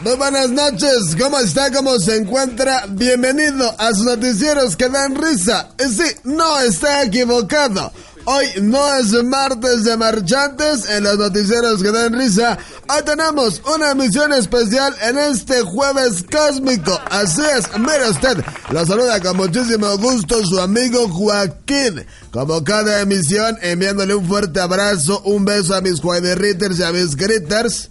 Muy buenas noches, ¿cómo está? ¿Cómo se encuentra? Bienvenido a sus noticieros que dan risa. Y sí, no está equivocado. Hoy no es martes de marchantes en los noticieros que dan risa. Hoy tenemos una emisión especial en este jueves cósmico. Así es, mire usted, lo saluda con muchísimo gusto su amigo Joaquín. Como cada emisión, enviándole un fuerte abrazo, un beso a mis Ritters y a mis critters.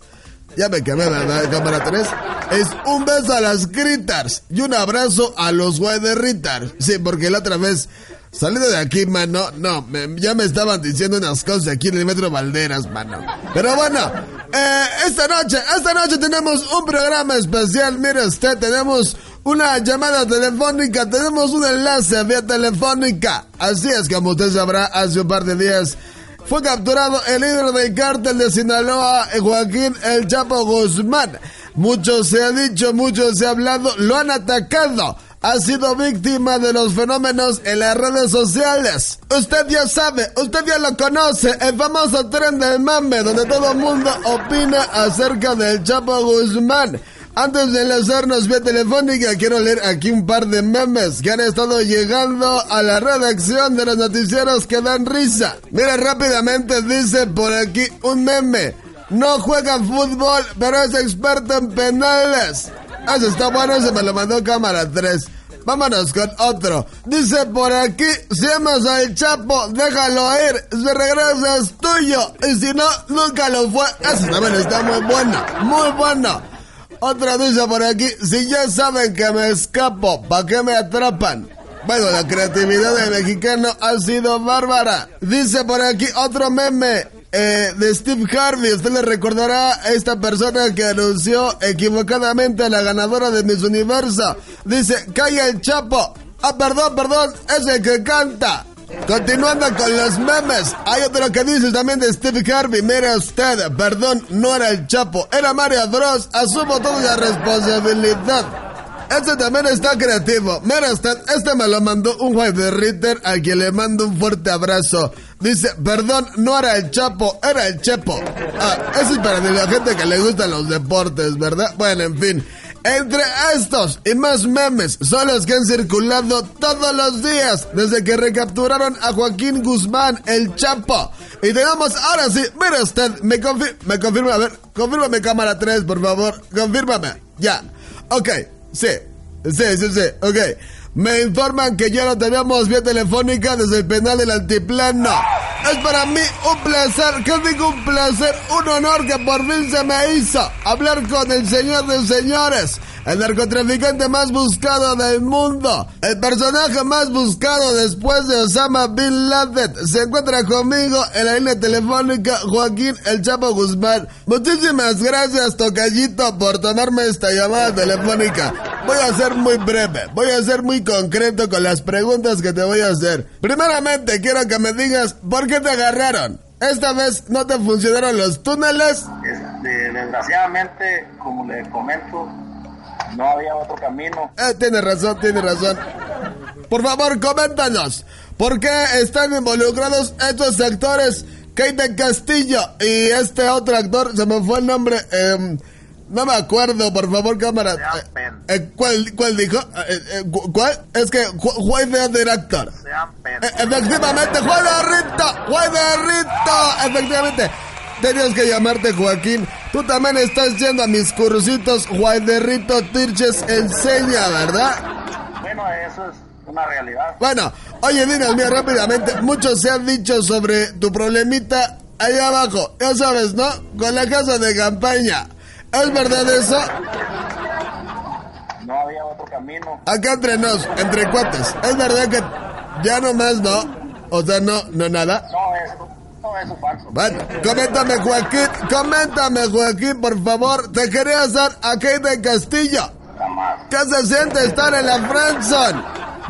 Ya me quemé, ¿verdad? Cámara 3. Es un beso a las critters y un abrazo a los Ritters. Sí, porque la otra vez, saliendo de aquí, mano, no, me- ya me estaban diciendo unas cosas aquí en el Metro Valderas, mano. Pero bueno, eh, esta noche, esta noche tenemos un programa especial. Mire usted, tenemos una llamada telefónica, tenemos un enlace vía telefónica. Así es, como usted sabrá, hace un par de días fue capturado el líder del cártel de Sinaloa, Joaquín El Chapo Guzmán. Mucho se ha dicho, mucho se ha hablado, lo han atacado. Ha sido víctima de los fenómenos en las redes sociales. Usted ya sabe, usted ya lo conoce, el famoso tren del mame, donde todo el mundo opina acerca del Chapo Guzmán. Antes de enlazarnos vía telefónica, quiero leer aquí un par de memes que han estado llegando a la redacción de los noticieros que dan risa. Mira, rápidamente dice por aquí un meme. No juega fútbol, pero es experto en penales. Eso está bueno, se me lo mandó cámara 3. Vámonos con otro. Dice por aquí, si amas al Chapo, déjalo ir. Si regresa es tuyo. Y si no, nunca lo fue. Eso también está muy bueno. Muy bueno. Otra dice por aquí, si ya saben que me escapo, ¿para qué me atrapan? Bueno, la creatividad del mexicano ha sido bárbara. Dice por aquí otro meme eh, de Steve Harvey. Usted le recordará a esta persona que anunció equivocadamente a la ganadora de Miss Universo. Dice, calla el chapo. Ah, perdón, perdón, es el que canta. Continuando con los memes, hay otro que dice también de Steve Harvey. Mire usted, perdón, no era el Chapo, era Mario Bros. Asumo toda la responsabilidad. Este también está creativo. Mira usted, este me lo mandó un juez de Ritter a quien le mando un fuerte abrazo. Dice, perdón, no era el Chapo, era el Chepo. Ah, eso es para la gente que le gustan los deportes, ¿verdad? Bueno, en fin. Entre estos y más memes son los que han circulado todos los días desde que recapturaron a Joaquín Guzmán, el Chapo. Y tenemos, ahora sí, mire usted, me, confi- me confirma, a ver, confírmame cámara 3, por favor, confírmame, ya. Ok, sí, sí, sí, sí, ok. Me informan que ya lo teníamos vía telefónica desde el penal del altiplano. Es para mí un placer, que digo un placer, un honor que por fin se me hizo hablar con el señor de señores, el narcotraficante más buscado del mundo, el personaje más buscado después de Osama Bin Laden. Se encuentra conmigo en la línea telefónica Joaquín El Chapo Guzmán. Muchísimas gracias, Tocallito, por tomarme esta llamada telefónica. Voy a ser muy breve, voy a ser muy concreto con las preguntas que te voy a hacer. Primeramente, quiero que me digas por qué te agarraron. Esta vez no te funcionaron los túneles. Este, desgraciadamente, como les comento, no había otro camino. Eh, tiene razón, tiene razón. Por favor, coméntanos. ¿Por qué están involucrados estos actores? Keiten Castillo y este otro actor, se me fue el nombre. em, no me acuerdo, por favor, cámara. Eh, eh, ¿cuál, ¿Cuál dijo? Eh, eh, cu- ¿Cuál? Es que Ju- Juan de director. Eh, efectivamente, Juan de Rito, Juan de Rito, efectivamente. Tenías que llamarte Joaquín. Tú también estás yendo a mis cursitos Guayderrito Tirches Enseña, ¿verdad? Bueno, eso es una realidad. Bueno, oye, dinos, mira, rápidamente, mucho se ha dicho sobre tu problemita allá abajo, ya sabes, ¿no? Con la casa de campaña. ¿Es verdad eso? No había otro camino. Acá entre nos, entre cuates, ¿es verdad que ya no más, no? O sea, no, no nada. No, eso, no, eso es falso. Bueno, coméntame, Joaquín, coméntame, Joaquín, por favor. Te quería hacer aquí de Castillo. Jamás. ¿Qué se siente estar en la friendzone?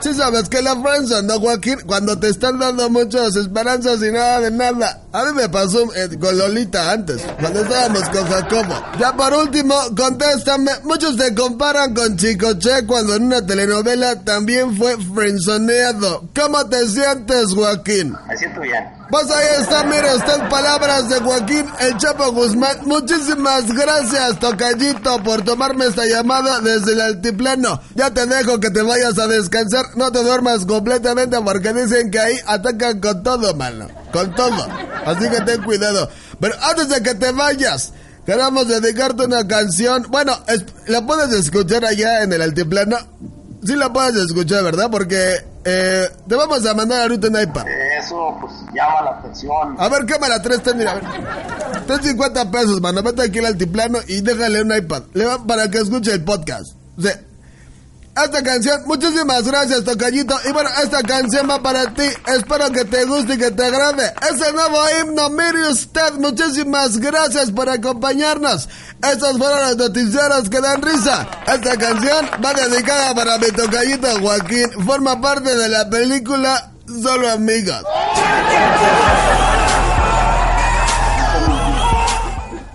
Sí sabes que la friendzone, ¿no, Joaquín? Cuando te están dando muchas esperanzas y nada de nada. A mí me pasó eh, con Lolita antes, cuando estábamos con Jacobo. Ya por último, contéstame. Muchos te comparan con Chicoche cuando en una telenovela también fue friendzoneado. ¿Cómo te sientes, Joaquín? Me siento bien. Pues ahí está, mire usted, palabras de Joaquín El Chapo Guzmán. Muchísimas gracias, Tocayito, por tomarme esta llamada desde el altiplano. Ya te dejo que te vayas a descansar. No te duermas completamente porque dicen que ahí atacan con todo, mano. Con todo. Así que ten cuidado. Pero antes de que te vayas, queremos dedicarte una canción. Bueno, la puedes escuchar allá en el altiplano. Sí la puedes escuchar, ¿verdad? Porque eh, te vamos a mandar ahorita un iPad. Eso, pues, llama la atención. A ver, cámara 3, ten, mira, a ver. Ten 50 pesos, mano. Vete aquí al altiplano y déjale un iPad. Le va para que escuche el podcast. Esta canción, muchísimas gracias, Tocayito. Y bueno, esta canción va para ti. Espero que te guste y que te agrade. Es el nuevo himno, mire usted. Muchísimas gracias por acompañarnos. Estos fueron los noticieros que dan risa. Esta canción va dedicada para mi Tocayito Joaquín. Forma parte de la película Solo Amigos.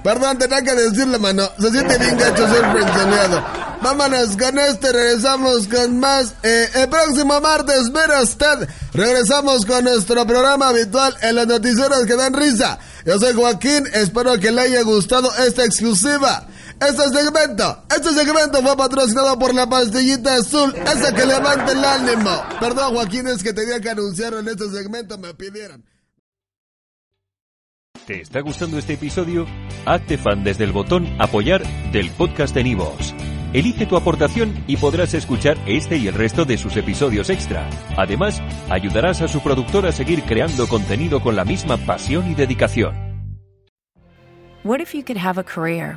Perdón, tenía que decirle, mano. Se siente bien gacho ser frenzoneado. Vámonos con este, regresamos con más. Eh, el próximo martes, mira usted, regresamos con nuestro programa habitual en los noticieros que dan risa. Yo soy Joaquín, espero que le haya gustado esta exclusiva. Este segmento, este segmento fue patrocinado por la pastillita azul, esa que levanta el ánimo. Perdón, Joaquín, es que tenía que anunciar en este segmento, me pidieron. ¿Te está gustando este episodio? Hazte fan desde el botón Apoyar del podcast de Nivos. Elige tu aportación y podrás escuchar este y el resto de sus episodios extra. Además, ayudarás a su productor a seguir creando contenido con la misma pasión y dedicación. What if you could have a career